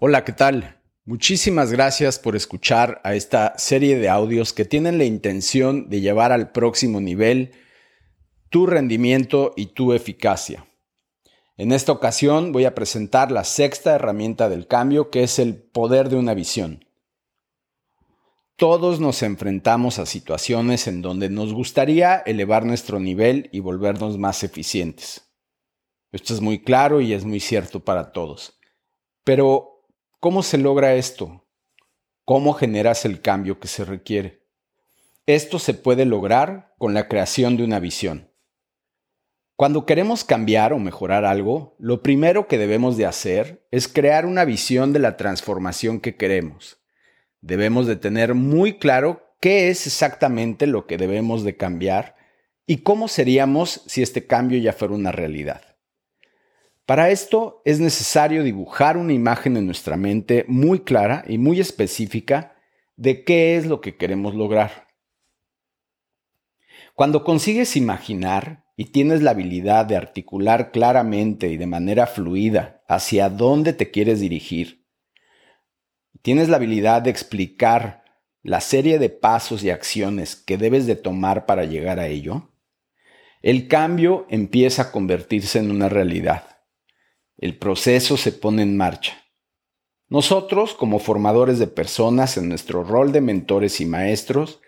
Hola, ¿qué tal? Muchísimas gracias por escuchar a esta serie de audios que tienen la intención de llevar al próximo nivel tu rendimiento y tu eficacia. En esta ocasión voy a presentar la sexta herramienta del cambio que es el poder de una visión. Todos nos enfrentamos a situaciones en donde nos gustaría elevar nuestro nivel y volvernos más eficientes. Esto es muy claro y es muy cierto para todos. Pero ¿Cómo se logra esto? ¿Cómo generas el cambio que se requiere? Esto se puede lograr con la creación de una visión. Cuando queremos cambiar o mejorar algo, lo primero que debemos de hacer es crear una visión de la transformación que queremos. Debemos de tener muy claro qué es exactamente lo que debemos de cambiar y cómo seríamos si este cambio ya fuera una realidad. Para esto es necesario dibujar una imagen en nuestra mente muy clara y muy específica de qué es lo que queremos lograr. Cuando consigues imaginar y tienes la habilidad de articular claramente y de manera fluida hacia dónde te quieres dirigir, tienes la habilidad de explicar la serie de pasos y acciones que debes de tomar para llegar a ello, el cambio empieza a convertirse en una realidad el proceso se pone en marcha. Nosotros, como formadores de personas en nuestro rol de mentores y maestros,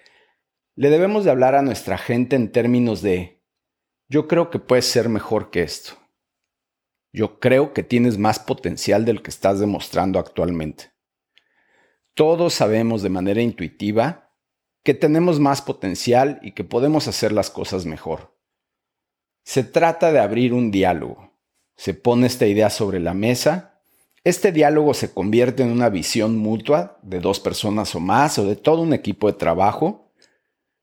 le debemos de hablar a nuestra gente en términos de, yo creo que puedes ser mejor que esto. Yo creo que tienes más potencial del que estás demostrando actualmente. Todos sabemos de manera intuitiva que tenemos más potencial y que podemos hacer las cosas mejor. Se trata de abrir un diálogo se pone esta idea sobre la mesa, este diálogo se convierte en una visión mutua de dos personas o más o de todo un equipo de trabajo.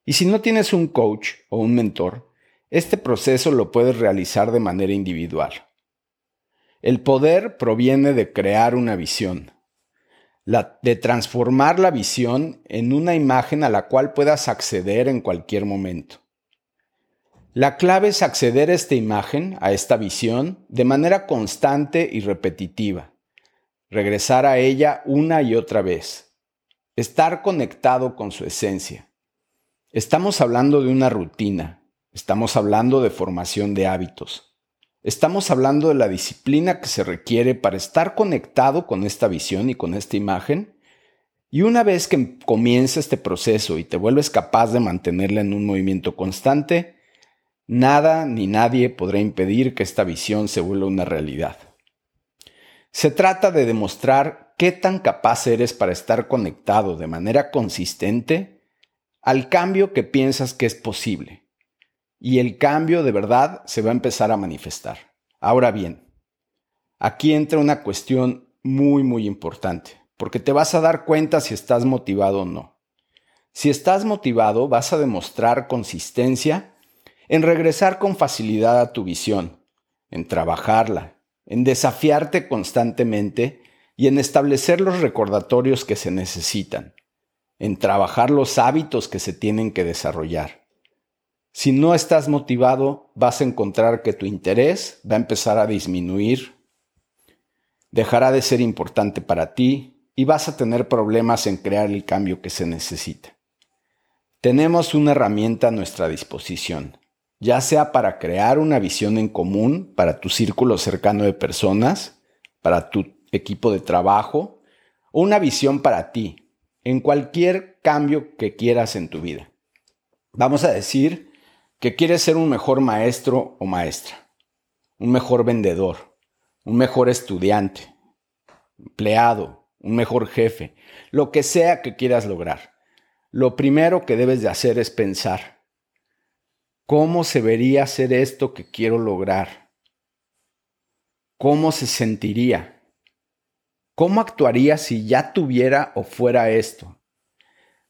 Y si no tienes un coach o un mentor, este proceso lo puedes realizar de manera individual. El poder proviene de crear una visión, de transformar la visión en una imagen a la cual puedas acceder en cualquier momento. La clave es acceder a esta imagen, a esta visión, de manera constante y repetitiva. Regresar a ella una y otra vez. Estar conectado con su esencia. Estamos hablando de una rutina. Estamos hablando de formación de hábitos. Estamos hablando de la disciplina que se requiere para estar conectado con esta visión y con esta imagen. Y una vez que comienza este proceso y te vuelves capaz de mantenerla en un movimiento constante, Nada ni nadie podrá impedir que esta visión se vuelva una realidad. Se trata de demostrar qué tan capaz eres para estar conectado de manera consistente al cambio que piensas que es posible. Y el cambio de verdad se va a empezar a manifestar. Ahora bien, aquí entra una cuestión muy muy importante, porque te vas a dar cuenta si estás motivado o no. Si estás motivado, vas a demostrar consistencia en regresar con facilidad a tu visión, en trabajarla, en desafiarte constantemente y en establecer los recordatorios que se necesitan, en trabajar los hábitos que se tienen que desarrollar. Si no estás motivado, vas a encontrar que tu interés va a empezar a disminuir, dejará de ser importante para ti y vas a tener problemas en crear el cambio que se necesita. Tenemos una herramienta a nuestra disposición, ya sea para crear una visión en común para tu círculo cercano de personas, para tu equipo de trabajo, o una visión para ti, en cualquier cambio que quieras en tu vida. Vamos a decir que quieres ser un mejor maestro o maestra, un mejor vendedor, un mejor estudiante, empleado, un mejor jefe, lo que sea que quieras lograr. Lo primero que debes de hacer es pensar, ¿Cómo se vería hacer esto que quiero lograr? ¿Cómo se sentiría? ¿Cómo actuaría si ya tuviera o fuera esto?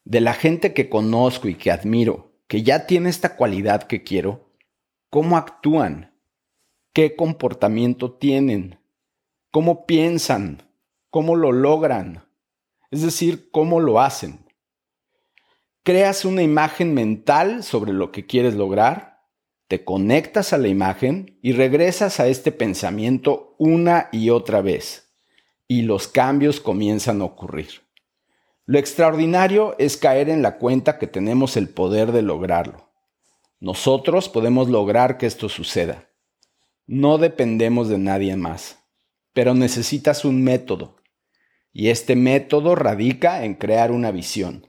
De la gente que conozco y que admiro, que ya tiene esta cualidad que quiero, ¿cómo actúan? ¿Qué comportamiento tienen? ¿Cómo piensan? ¿Cómo lo logran? Es decir, ¿cómo lo hacen? Creas una imagen mental sobre lo que quieres lograr, te conectas a la imagen y regresas a este pensamiento una y otra vez. y los cambios comienzan a ocurrir. Lo extraordinario es caer en la cuenta que tenemos el poder de lograrlo. Nosotros podemos lograr que esto suceda. No dependemos de nadie más, pero necesitas un método, y este método radica en crear una visión,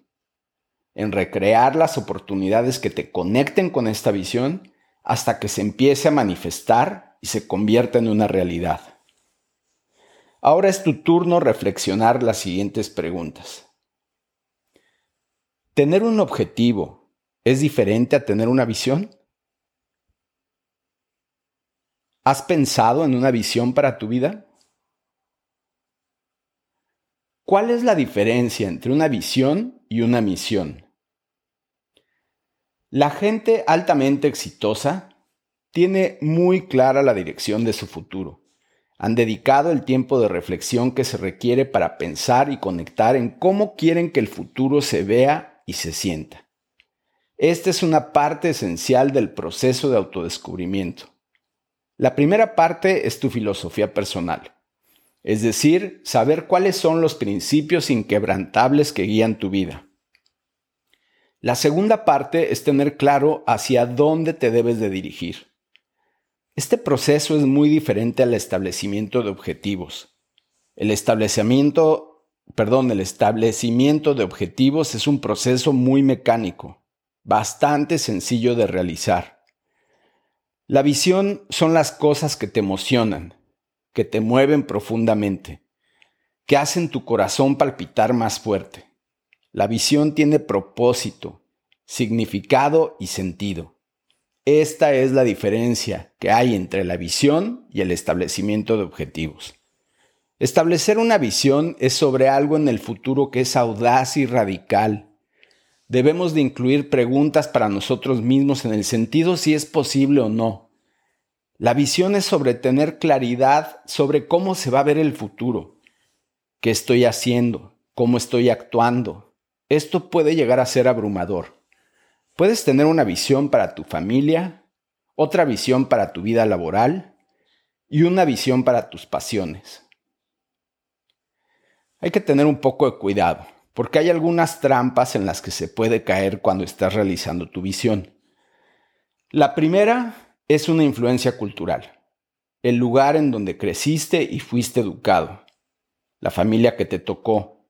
en recrear las oportunidades que te conecten con esta visión hasta que se empiece a manifestar y se convierta en una realidad. Ahora es tu turno reflexionar las siguientes preguntas. ¿Tener un objetivo es diferente a tener una visión? ¿Has pensado en una visión para tu vida? ¿Cuál es la diferencia entre una visión y una misión? La gente altamente exitosa tiene muy clara la dirección de su futuro. Han dedicado el tiempo de reflexión que se requiere para pensar y conectar en cómo quieren que el futuro se vea y se sienta. Esta es una parte esencial del proceso de autodescubrimiento. La primera parte es tu filosofía personal, es decir, saber cuáles son los principios inquebrantables que guían tu vida. La segunda parte es tener claro hacia dónde te debes de dirigir. Este proceso es muy diferente al establecimiento de objetivos. El establecimiento perdón, el establecimiento de objetivos es un proceso muy mecánico, bastante sencillo de realizar. La visión son las cosas que te emocionan, que te mueven profundamente, que hacen tu corazón palpitar más fuerte. La visión tiene propósito, significado y sentido. Esta es la diferencia que hay entre la visión y el establecimiento de objetivos. Establecer una visión es sobre algo en el futuro que es audaz y radical. Debemos de incluir preguntas para nosotros mismos en el sentido si es posible o no. La visión es sobre tener claridad sobre cómo se va a ver el futuro, qué estoy haciendo, cómo estoy actuando. Esto puede llegar a ser abrumador. Puedes tener una visión para tu familia, otra visión para tu vida laboral y una visión para tus pasiones. Hay que tener un poco de cuidado, porque hay algunas trampas en las que se puede caer cuando estás realizando tu visión. La primera es una influencia cultural, el lugar en donde creciste y fuiste educado, la familia que te tocó,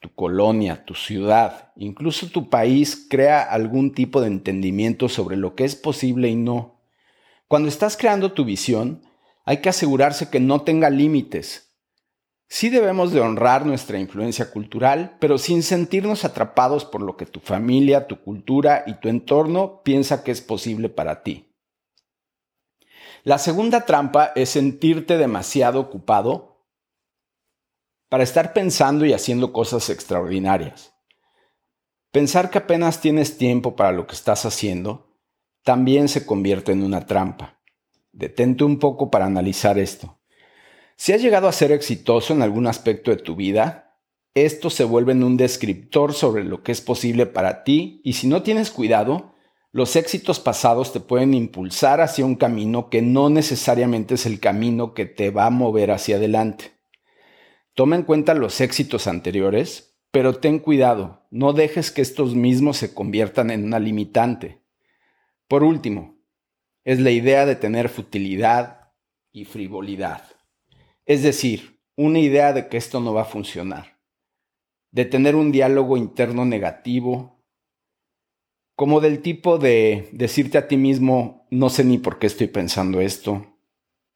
tu colonia, tu ciudad, incluso tu país crea algún tipo de entendimiento sobre lo que es posible y no. Cuando estás creando tu visión, hay que asegurarse que no tenga límites, Sí debemos de honrar nuestra influencia cultural, pero sin sentirnos atrapados por lo que tu familia, tu cultura y tu entorno piensa que es posible para ti. La segunda trampa es sentirte demasiado ocupado para estar pensando y haciendo cosas extraordinarias. Pensar que apenas tienes tiempo para lo que estás haciendo también se convierte en una trampa. Detente un poco para analizar esto. Si has llegado a ser exitoso en algún aspecto de tu vida, esto se vuelve en un descriptor sobre lo que es posible para ti y si no tienes cuidado, los éxitos pasados te pueden impulsar hacia un camino que no necesariamente es el camino que te va a mover hacia adelante. Toma en cuenta los éxitos anteriores, pero ten cuidado, no dejes que estos mismos se conviertan en una limitante. Por último, es la idea de tener futilidad y frivolidad. Es decir, una idea de que esto no va a funcionar, de tener un diálogo interno negativo, como del tipo de decirte a ti mismo, no sé ni por qué estoy pensando esto,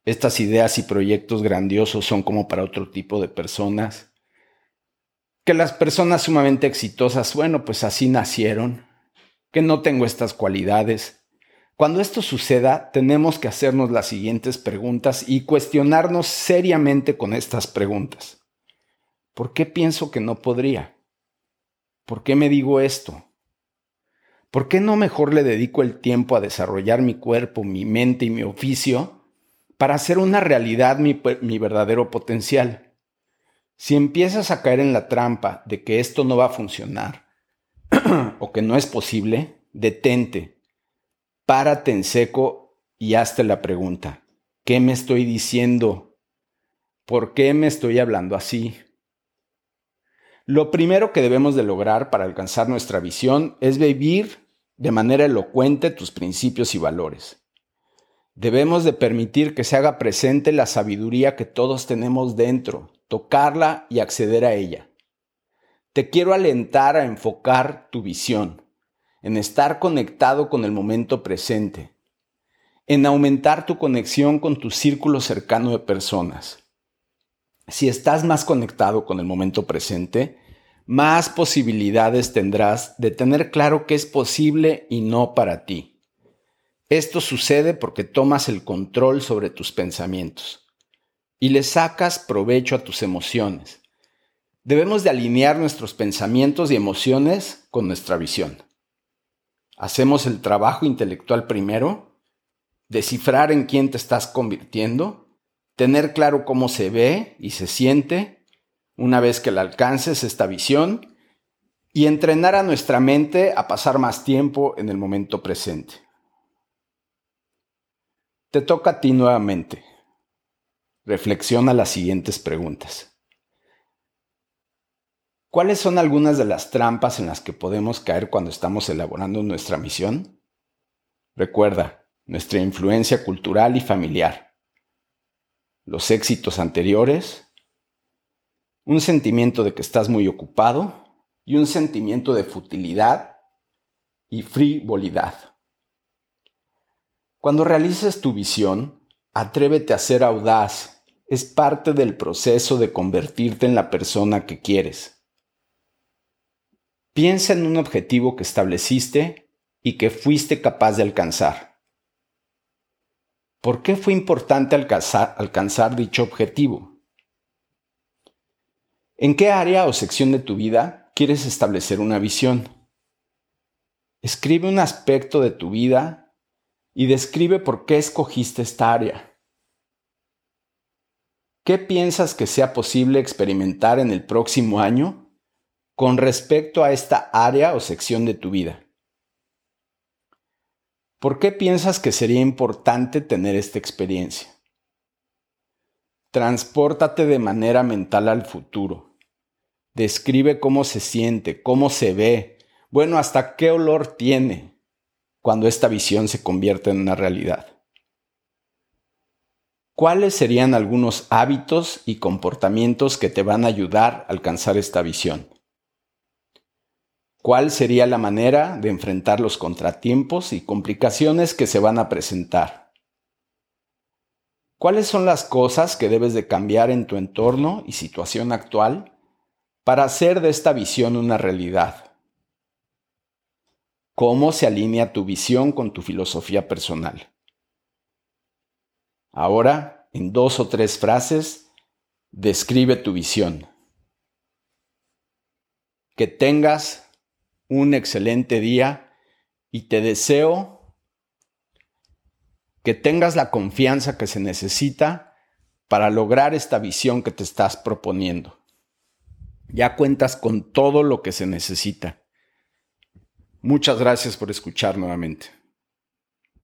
estas ideas y proyectos grandiosos son como para otro tipo de personas, que las personas sumamente exitosas, bueno, pues así nacieron, que no tengo estas cualidades, cuando esto suceda, tenemos que hacernos las siguientes preguntas y cuestionarnos seriamente con estas preguntas. ¿Por qué pienso que no podría? ¿Por qué me digo esto? ¿Por qué no mejor le dedico el tiempo a desarrollar mi cuerpo, mi mente y mi oficio para hacer una realidad mi, verdadero potencial? Si empiezas a caer en la trampa de que esto no va a funcionar o que no es posible, detente párate en seco y hazte la pregunta, ¿qué me estoy diciendo? ¿Por qué me estoy hablando así? Lo primero que debemos de lograr para alcanzar nuestra visión es vivir de manera elocuente tus principios y valores. Debemos de permitir que se haga presente la sabiduría que todos tenemos dentro, tocarla y acceder a ella. Te quiero alentar a enfocar tu visión, en estar conectado con el momento presente, en aumentar tu conexión con tu círculo cercano de personas si estás más conectado con el momento presente, más posibilidades tendrás de tener claro qué es posible y no para ti. Esto sucede porque tomas el control sobre tus pensamientos y le sacas provecho a tus emociones. Debemos de alinear nuestros pensamientos y emociones con nuestra visión. Hacemos el trabajo intelectual primero, descifrar en quién te estás convirtiendo, tener claro cómo se ve y se siente una vez que la alcances esta visión y entrenar a nuestra mente a pasar más tiempo en el momento presente. Te toca a ti nuevamente. Reflexiona las siguientes preguntas. ¿Cuáles son algunas de las trampas en las que podemos caer cuando estamos elaborando nuestra misión? Recuerda, nuestra influencia cultural y familiar los éxitos anteriores, un sentimiento de que estás muy ocupado y un sentimiento de futilidad y frivolidad. Cuando realices tu visión, atrévete a ser audaz. Es parte del proceso de convertirte en la persona que quieres. Piensa en un objetivo que estableciste y que fuiste capaz de alcanzar. ¿Por qué fue importante alcanzar, dicho objetivo? ¿En qué área o sección de tu vida quieres establecer una visión? Escribe un aspecto de tu vida y describe por qué escogiste esta área. ¿Qué piensas que sea posible experimentar en el próximo año con respecto a esta área o sección de tu vida? ¿Por qué piensas que sería importante tener esta experiencia? Transpórtate de manera mental al futuro. Describe cómo se siente, cómo se ve, bueno, hasta qué olor tiene cuando esta visión se convierte en una realidad. ¿Cuáles serían algunos hábitos y comportamientos que te van a ayudar a alcanzar esta visión? cuál sería la manera de enfrentar los contratiempos y complicaciones que se van a presentar. ¿Cuáles son las cosas que debes de cambiar en tu entorno y situación actual para hacer de esta visión una realidad? ¿Cómo se alinea tu visión con tu filosofía personal? Ahora, en dos o tres frases, describe tu visión. Que tengas un excelente día y te deseo que tengas la confianza que se necesita para lograr esta visión que te estás proponiendo. Ya cuentas con todo lo que se necesita. Muchas gracias por escuchar nuevamente.